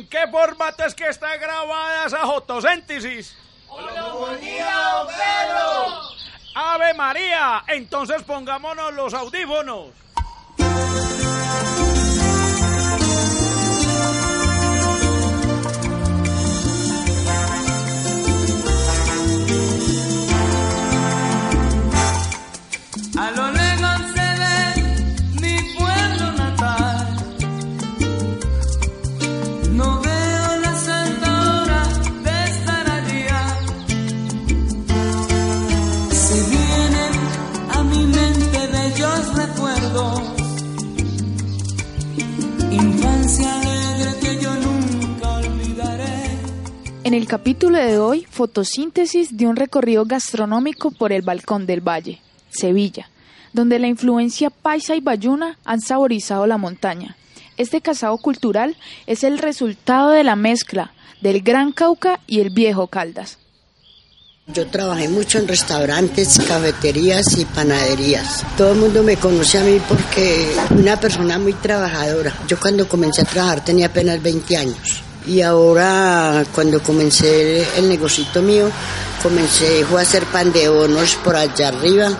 ¿En qué formato es que está grabada esa fotosíntesis? Pedro! ¡Ave María! Entonces pongámonos los audífonos. En el capítulo de hoy, fotosíntesis de un recorrido gastronómico por el Balcón del Valle, Sevilla, donde la influencia paisa y bayuna han saborizado la montaña. Este casado cultural es el resultado de la mezcla del Gran Cauca y el Viejo Caldas. Yo trabajé mucho en restaurantes, cafeterías y panaderías. Todo el mundo me conoce a mí porque una persona muy trabajadora. Yo cuando comencé a trabajar tenía apenas 20 años. Y ahora cuando comencé el negocito mío, comencé a hacer pan de hornos por allá arriba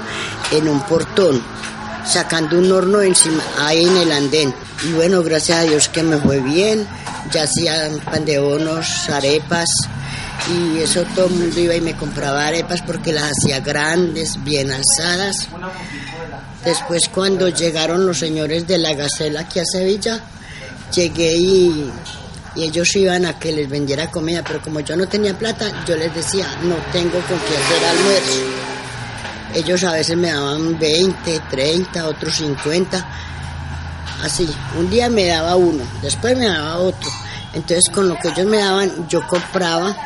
en un portón, sacando un horno encima, ahí en el andén. Y bueno, gracias a Dios que me fue bien. Ya hacían pan de hornos, arepas, y eso todo el mundo iba y me compraba arepas porque las hacía grandes, bien alzadas. Después cuando llegaron los señores de la Gacela aquí a Sevilla, llegué y, y ellos iban a que les vendiera comida, pero como yo no tenía plata, yo les decía, no tengo con qué hacer almuerzo. Ellos a veces me daban 20, 30, otros 50, así. Un día me daba uno, después me daba otro. Entonces con lo que ellos me daban, yo compraba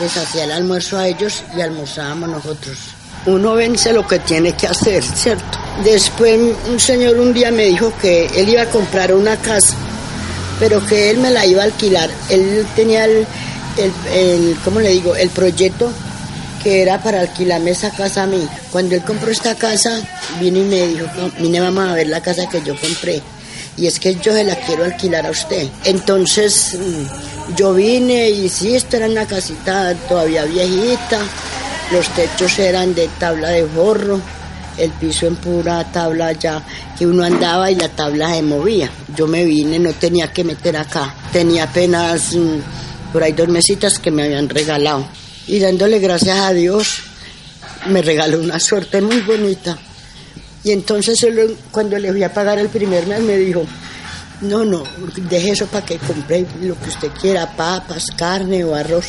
les hacía el almuerzo a ellos y almorzábamos nosotros. Uno vence lo que tiene que hacer, ¿cierto? Después un señor un día me dijo que él iba a comprar una casa, pero que él me la iba a alquilar. Él tenía el, el, ¿cómo le digo? El proyecto que era para alquilarme esa casa a mí. Cuando él compró esta casa, vino y me dijo, vine vamos a ver la casa que yo compré. Y es que yo se la quiero alquilar a usted. Entonces yo vine y sí, esta era una casita todavía viejita, los techos eran de tabla de forro, el piso en pura tabla ya que uno andaba y la tabla se movía. Yo me vine, no tenía que meter acá, tenía apenas mm, por ahí dos mesitas que me habían regalado. Y dándole gracias a Dios, me regaló una suerte muy bonita. Y entonces él, cuando le fui a pagar el primer mes me dijo, no, no, deje eso para que compre lo que usted quiera, papas, carne o arroz.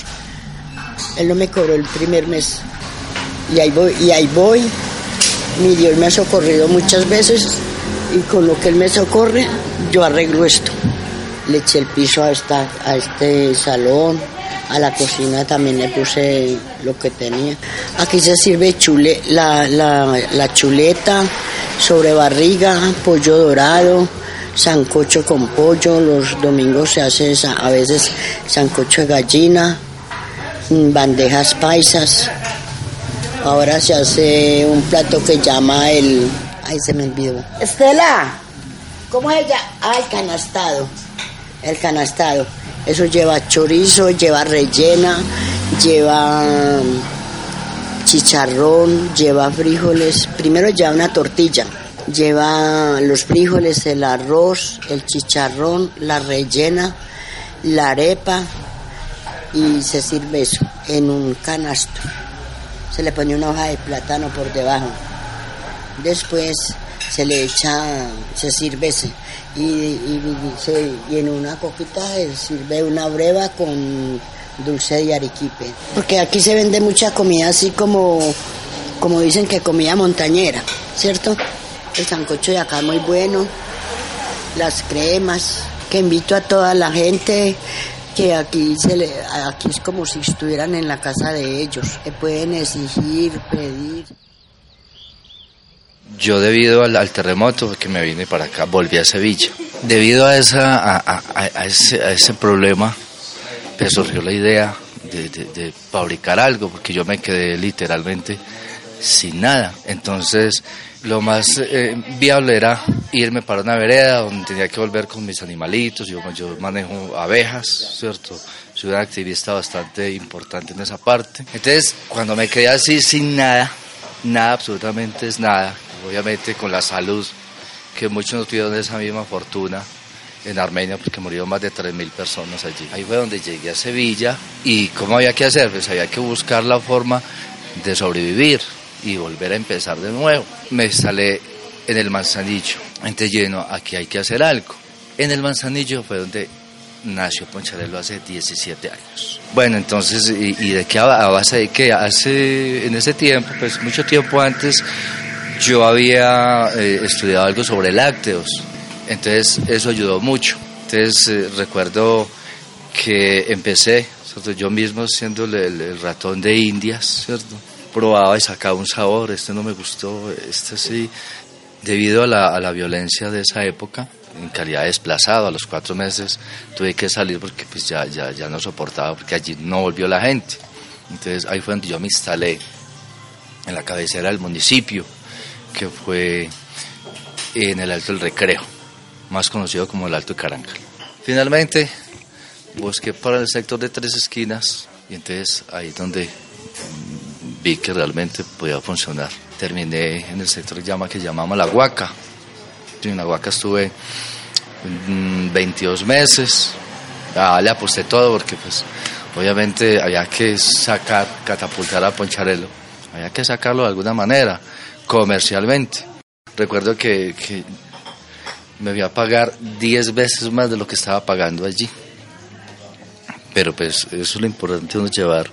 Él no me cobró el primer mes. Y ahí voy, y ahí voy. Mi Dios me ha socorrido muchas veces y con lo que Él me socorre, yo arreglo esto. Le eché el piso a, a este salón, a la cocina también le puse lo que tenía. Aquí se sirve chule, la, la, la chuleta sobre barriga, pollo dorado, sancocho con pollo, los domingos se hace a veces sancocho de gallina, bandejas paisas. Ahora se hace un plato que llama el... Ay, se me olvidó. Estela, ¿cómo es ella? Ah, el canastado. El canastado. Eso lleva chorizo, lleva rellena, lleva chicharrón, lleva frijoles. Primero lleva una tortilla Lleva los frijoles, el arroz, el chicharrón, la rellena, la arepa y se sirve eso en un canasto. Se le pone una hoja de plátano por debajo. Después se le echa, se sirve. Y, y, se, y en una coquita se sirve una breva con dulce de arequipe. Porque aquí se vende mucha comida así como, como dicen que comida montañera, ¿cierto? El sancocho de acá muy bueno, las cremas, que invito a toda la gente que aquí, se le, aquí es como si estuvieran en la casa de ellos, que pueden exigir, pedir. Yo debido al, terremoto que me vine para acá, volví a Sevilla. Debido a, esa, a, ese, problema, me surgió la idea de, fabricar algo, porque yo me quedé literalmente sin nada. Entonces, lo más eh, viable era irme para una vereda donde tenía que volver con mis animalitos. Yo, yo manejo abejas, ¿cierto? Soy un activista bastante importante en esa parte. Entonces, cuando me quedé así sin nada, nada, absolutamente es nada, obviamente con la salud, que muchos no tuvieron esa misma fortuna en Armenia, porque murieron más de 3.000 personas allí. Ahí fue donde llegué a Sevilla y ¿cómo había que hacer? Pues había que buscar la forma de sobrevivir y volver a empezar de nuevo. Me instalé en el Manzanillo, entonces lleno, aquí hay que hacer algo. En el Manzanillo fue donde nació Poncharelo hace 17 años. Bueno, entonces, ¿y, de qué a base de qué? Hace, en ese tiempo, pues mucho tiempo antes, yo había eh, estudiado algo sobre lácteos, entonces eso ayudó mucho. Entonces eh, recuerdo que empecé, yo mismo siendo el, ratón de Indias, ¿cierto? Probaba y sacaba un sabor, este no me gustó, este sí, debido a la, a la violencia de esa época, en calidad de desplazado, a los cuatro meses tuve que salir porque pues ya, ya, ya no soportaba, porque allí no volvió la gente. Entonces ahí fue donde yo me instalé en la cabecera del municipio, que fue en el Alto del Recreo, más conocido como el Alto de Carancal. Finalmente busqué para el sector de tres esquinas y entonces ahí es donde vi que realmente podía funcionar. Terminé en el sector que, llama, que llamamos La Huaca. En La Huaca estuve 22 meses, ah, le aposté todo porque pues obviamente había que sacar, catapultar a Poncharelo, había que sacarlo de alguna manera comercialmente. Recuerdo que, me voy a pagar 10 veces más de lo que estaba pagando allí. Pero pues eso es lo importante, uno llevar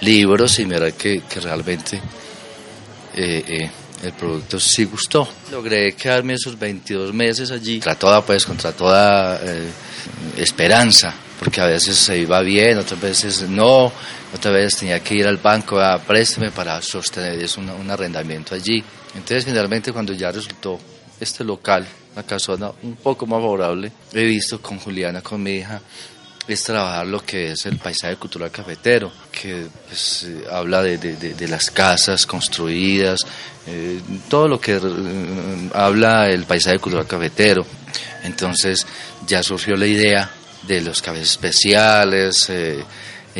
libros y mirar que, realmente eh, eh, el producto sí gustó. Logré quedarme esos 22 meses allí, contra toda, pues, contra toda eh, esperanza, porque a veces se iba bien, otras veces no, otras veces tenía que ir al banco a préstame para sostener un arrendamiento allí. Entonces finalmente cuando ya resultó este local, la casona un poco más favorable, he visto con Juliana, con mi hija, es trabajar lo que es el paisaje cultural cafetero, que pues, eh, habla de, de, las casas construidas, eh, todo lo que eh, habla el paisaje cultural cafetero. Entonces ya surgió la idea de los cafés especiales, e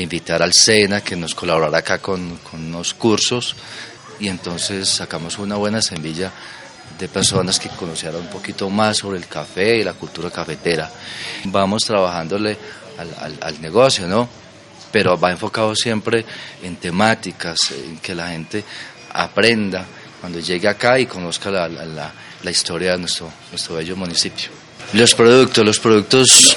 invitar al SENA que nos colaborara acá con, con unos cursos y entonces sacamos una buena semilla de personas que conocieran un poquito más sobre el café y la cultura cafetera. Vamos trabajándole al, al, negocio, ¿no? Pero va enfocado siempre en temáticas, en que la gente aprenda cuando llegue acá y conozca la, la, la historia de nuestro, nuestro bello municipio. Los productos, los productos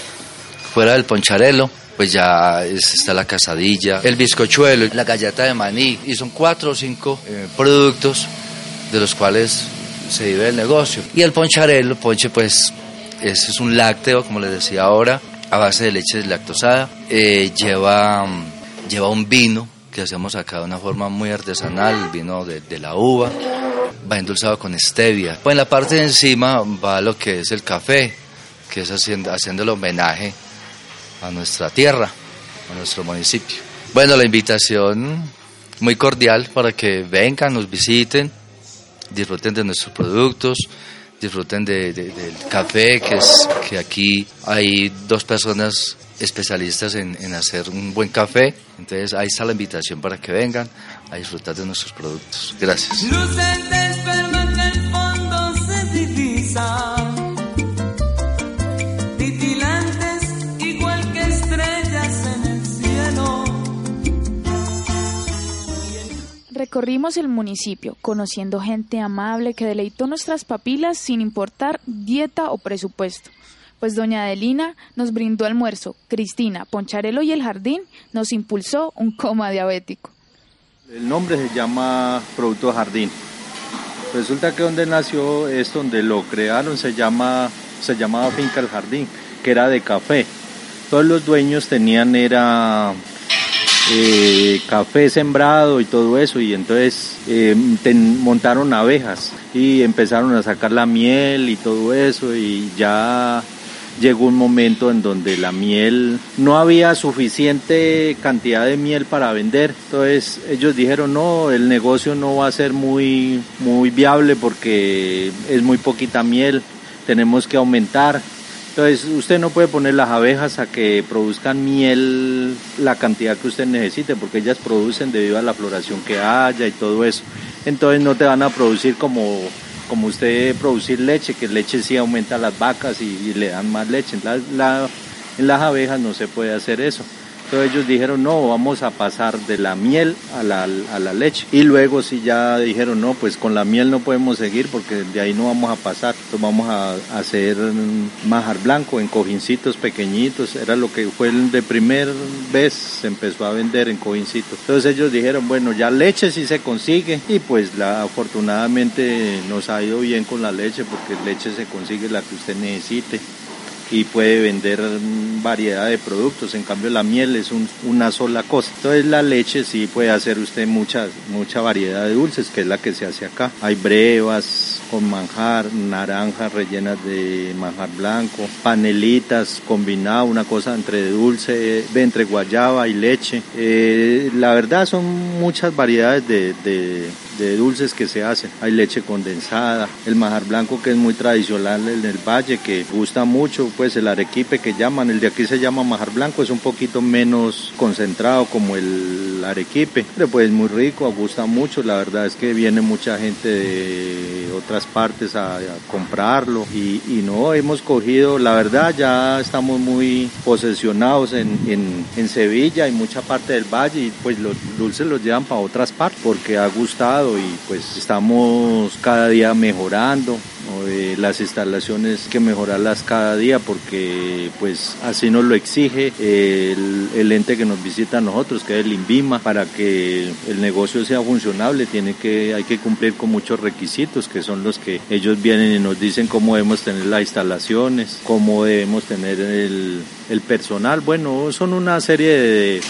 fuera del poncharelo, pues ya está la casadilla, el bizcochuelo, la galleta de maní, y son cuatro o cinco eh, productos de los cuales se vive el negocio. Y el poncharelo, ponche pues, es un lácteo, como les decía ahora, a base de leche lactosada, eh, lleva, lleva un vino que hacemos acá de una forma muy artesanal, el vino de, de la uva, va endulzado con stevia. Pues en la parte de encima va lo que es el café, que es haciendo, haciendo el homenaje a nuestra tierra, a nuestro municipio. Bueno, la invitación muy cordial para que vengan, nos visiten, disfruten de nuestros productos, disfruten de, del café, que es que aquí hay dos personas especialistas en, en, hacer un buen café. Entonces ahí está la invitación para que vengan a disfrutar de nuestros productos. Gracias. Recorrimos el municipio, conociendo gente amable que deleitó nuestras papilas sin importar dieta o presupuesto. Pues doña Adelina nos brindó almuerzo, Cristina, Poncharelo y el Jardín nos impulsó un coma diabético. El nombre se llama Producto Jardín. Resulta que donde nació esto, donde lo crearon, se, llama, se llamaba Finca El Jardín, que era de café. Todos los dueños tenían era eh, café sembrado y todo eso y entonces eh, montaron abejas y empezaron a sacar la miel y todo eso y ya llegó un momento en donde la miel no había suficiente cantidad de miel para vender. Entonces ellos dijeron, no, el negocio no va a ser muy, muy viable porque es muy poquita miel, tenemos que aumentar. Entonces usted no puede poner las abejas a que produzcan miel la cantidad que usted necesite porque ellas producen debido a la floración que haya y todo eso. Entonces no te van a producir como como usted producir leche, que leche sí aumenta las vacas y, le dan más leche. en las abejas no se puede hacer eso. Entonces ellos dijeron, no, vamos a pasar de la miel a la, a la leche. Y luego sí ya dijeron, no, pues con la miel no podemos seguir porque de ahí no vamos a pasar. Entonces vamos a, hacer majar blanco en cojincitos pequeñitos. Era lo que fue de primer vez se empezó a vender en cojincitos. Entonces ellos dijeron, bueno, ya leche sí se consigue. Y pues la, afortunadamente nos ha ido bien con la leche porque leche se consigue la que usted necesite y puede vender variedad de productos. En cambio la miel es una sola cosa. Entonces la leche sí puede hacer usted mucha, mucha variedad de dulces, que es la que se hace acá. Hay brevas con manjar, naranjas rellenas de manjar blanco, panelitas combinado, una cosa entre dulce, entre guayaba y leche. Eh, la verdad son muchas variedades de, de dulces que se hacen. Hay leche condensada, el majar blanco que es muy tradicional en el valle, que gusta mucho, pues el arequipe que llaman, el de aquí se llama majar blanco, es un poquito menos concentrado como el arequipe, pero pues muy rico, gusta mucho, la verdad es que viene mucha gente de otras partes a, comprarlo y, no, hemos cogido, la verdad ya estamos muy posesionados en, en, en Sevilla y mucha parte del valle y pues los dulces los llevan para otras partes porque ha gustado y pues estamos cada día mejorando. Las instalaciones que mejorarlas cada día porque pues así nos lo exige el, ente que nos visita a nosotros, que es el INVIMA, para que el negocio sea funcionable tiene que, hay que cumplir con muchos requisitos que son los que ellos vienen y nos dicen cómo debemos tener las instalaciones, cómo debemos tener el, el personal. Bueno, son una serie de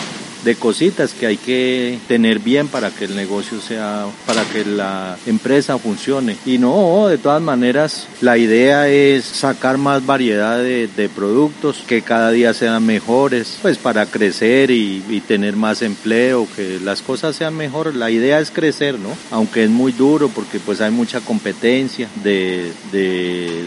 de cositas que hay que tener bien para que el negocio sea, para que la empresa funcione. Y no, de todas maneras, la idea es sacar más variedad de, productos que cada día sean mejores, pues para crecer y, tener más empleo, que las cosas sean mejores. La idea es crecer, ¿no? Aunque es muy duro porque pues hay mucha competencia de,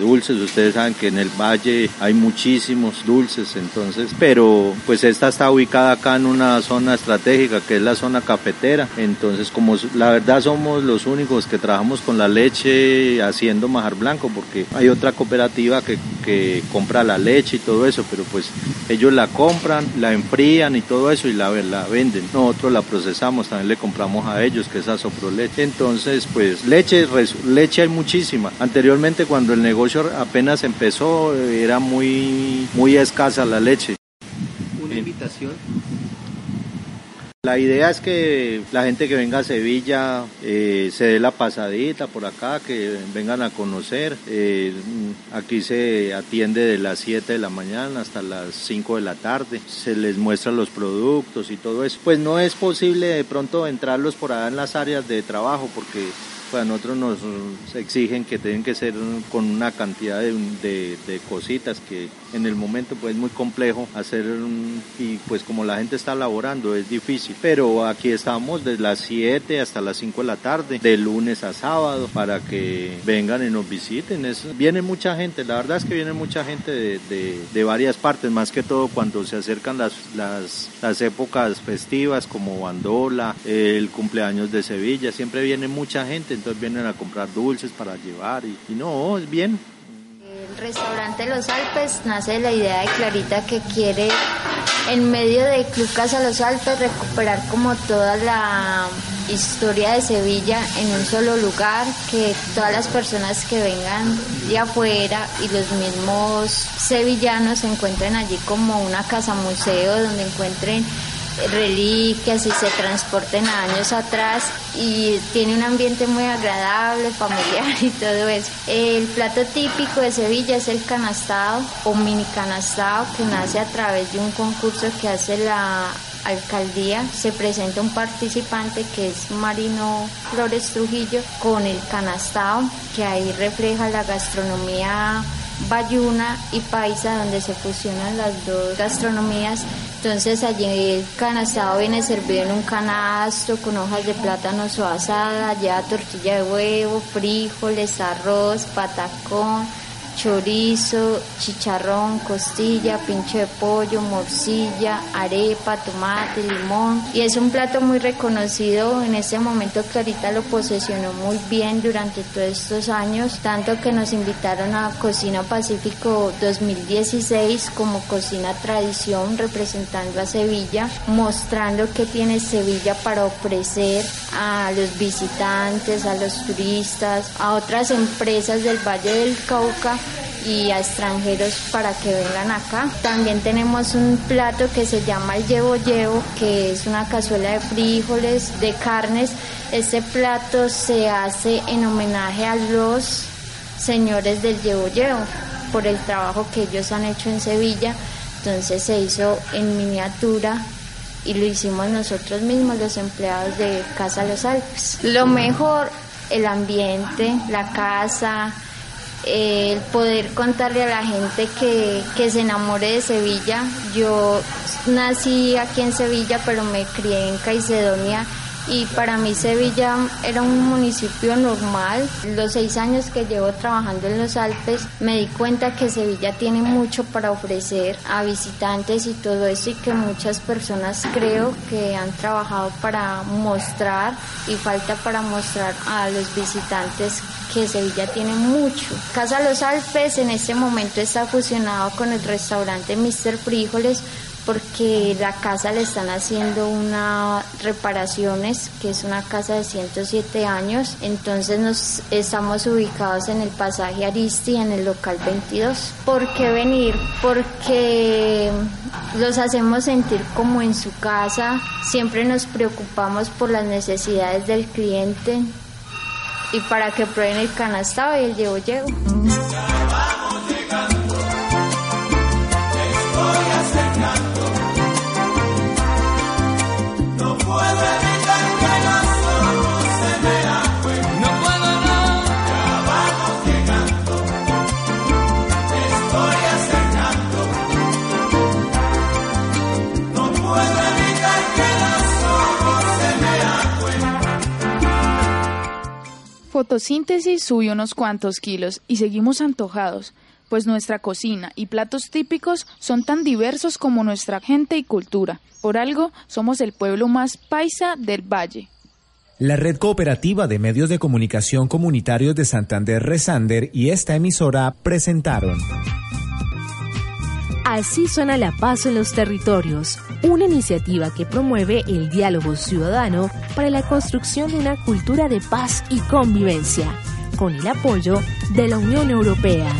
dulces. Ustedes saben que en el valle hay muchísimos dulces, entonces, pero pues esta está ubicada acá en una zona estratégica que es la zona cafetera. Entonces, como la verdad somos los únicos que trabajamos con la leche haciendo majar blanco, porque hay otra cooperativa que, que compra la leche y todo eso, pero pues ellos la compran, la enfrían y todo eso y la, la venden. Nosotros la procesamos, también le compramos a ellos, que es leche Entonces, pues leche, leche hay muchísima. Anteriormente, cuando el negocio apenas empezó, era muy, muy escasa la leche. Una invitación la idea es que la gente que venga a Sevilla eh, se dé la pasadita por acá, que vengan a conocer. Eh, aquí se atiende de las 7 de la mañana hasta las 5 de la tarde. Se les muestra los productos y todo eso. Pues no es posible de pronto entrarlos por allá en las áreas de trabajo porque pues a nosotros nos exigen que tienen que ser con una cantidad de, cositas que en el momento pues es muy complejo hacer y pues como la gente está laborando es difícil. Pero aquí estamos desde las 7 hasta las 5 de la tarde, de lunes a sábado, para que vengan y nos visiten. viene mucha gente, la verdad es que viene mucha gente de, varias partes, más que todo cuando se acercan las, las, las épocas festivas como Bandola, el cumpleaños de Sevilla, siempre viene mucha gente entonces vienen a comprar dulces para llevar y, no, es bien. El restaurante Los Alpes nace de la idea de Clarita que quiere en medio de Club Casa Los Alpes recuperar como toda la historia de Sevilla en un solo lugar, que todas las personas que vengan de afuera y los mismos sevillanos se encuentren allí como una casa museo donde encuentren reliquias y se transporten a años atrás y tiene un ambiente muy agradable, familiar y todo eso. El plato típico de Sevilla es el canastado o mini canastado que nace a través de un concurso que hace la alcaldía se presenta un participante que es Marino Flores Trujillo con el canastado que ahí refleja la gastronomía bayuna y paisa donde se fusionan las dos gastronomías entonces allí el canastado viene servido en un canasto con hojas de plátano asada, ya tortilla de huevo, frijoles, arroz, patacón, chorizo, chicharrón, costilla, pincho de pollo, morcilla, arepa, tomate, limón. Y es un plato muy reconocido en este momento que ahorita lo posesionó muy bien durante todos estos años, tanto que nos invitaron a Cocina Pacífico 2016 como Cocina Tradición representando a Sevilla, mostrando que tiene Sevilla para ofrecer a los visitantes, a los turistas, a otras empresas del Valle del Cauca y a extranjeros para que vengan acá. También tenemos un plato que se llama el llevo llevo, que es una cazuela de frijoles, de carnes. Este plato se hace en homenaje a los señores del llevo llevo por el trabajo que ellos han hecho en Sevilla. Entonces se hizo en miniatura y lo hicimos nosotros mismos, los empleados de Casa Los Alpes. Lo mejor, el ambiente, la casa, el poder contarle a la gente que, que, se enamore de Sevilla. Yo nací aquí en Sevilla, pero me crié en Caicedonia y para mí Sevilla era un municipio normal. Los seis años que llevo trabajando en los Alpes me di cuenta que Sevilla tiene mucho para ofrecer a visitantes y todo eso y que muchas personas creo que han trabajado para mostrar y falta para mostrar a los visitantes que Sevilla tiene mucho. Casa Los Alpes en este momento está fusionado con el restaurante Mr. Frijoles porque la casa le están haciendo unas reparaciones, que es una casa de 107 años, entonces nos estamos ubicados en el pasaje Aristi, en el local 22. ¿Por qué venir? Porque los hacemos sentir como en su casa, siempre nos preocupamos por las necesidades del cliente y para que prueben el canastado y el llevo llevo. Fotosíntesis subió unos cuantos kilos y seguimos antojados, pues nuestra cocina y platos típicos son tan diversos como nuestra gente y cultura. Por algo, somos el pueblo más paisa del valle. La Red Cooperativa de Medios de Comunicación Comunitarios de Santander Resander y esta emisora presentaron. Así suena la paz en los territorios, una iniciativa que promueve el diálogo ciudadano para la construcción de una cultura de paz y convivencia, con el apoyo de la Unión Europea.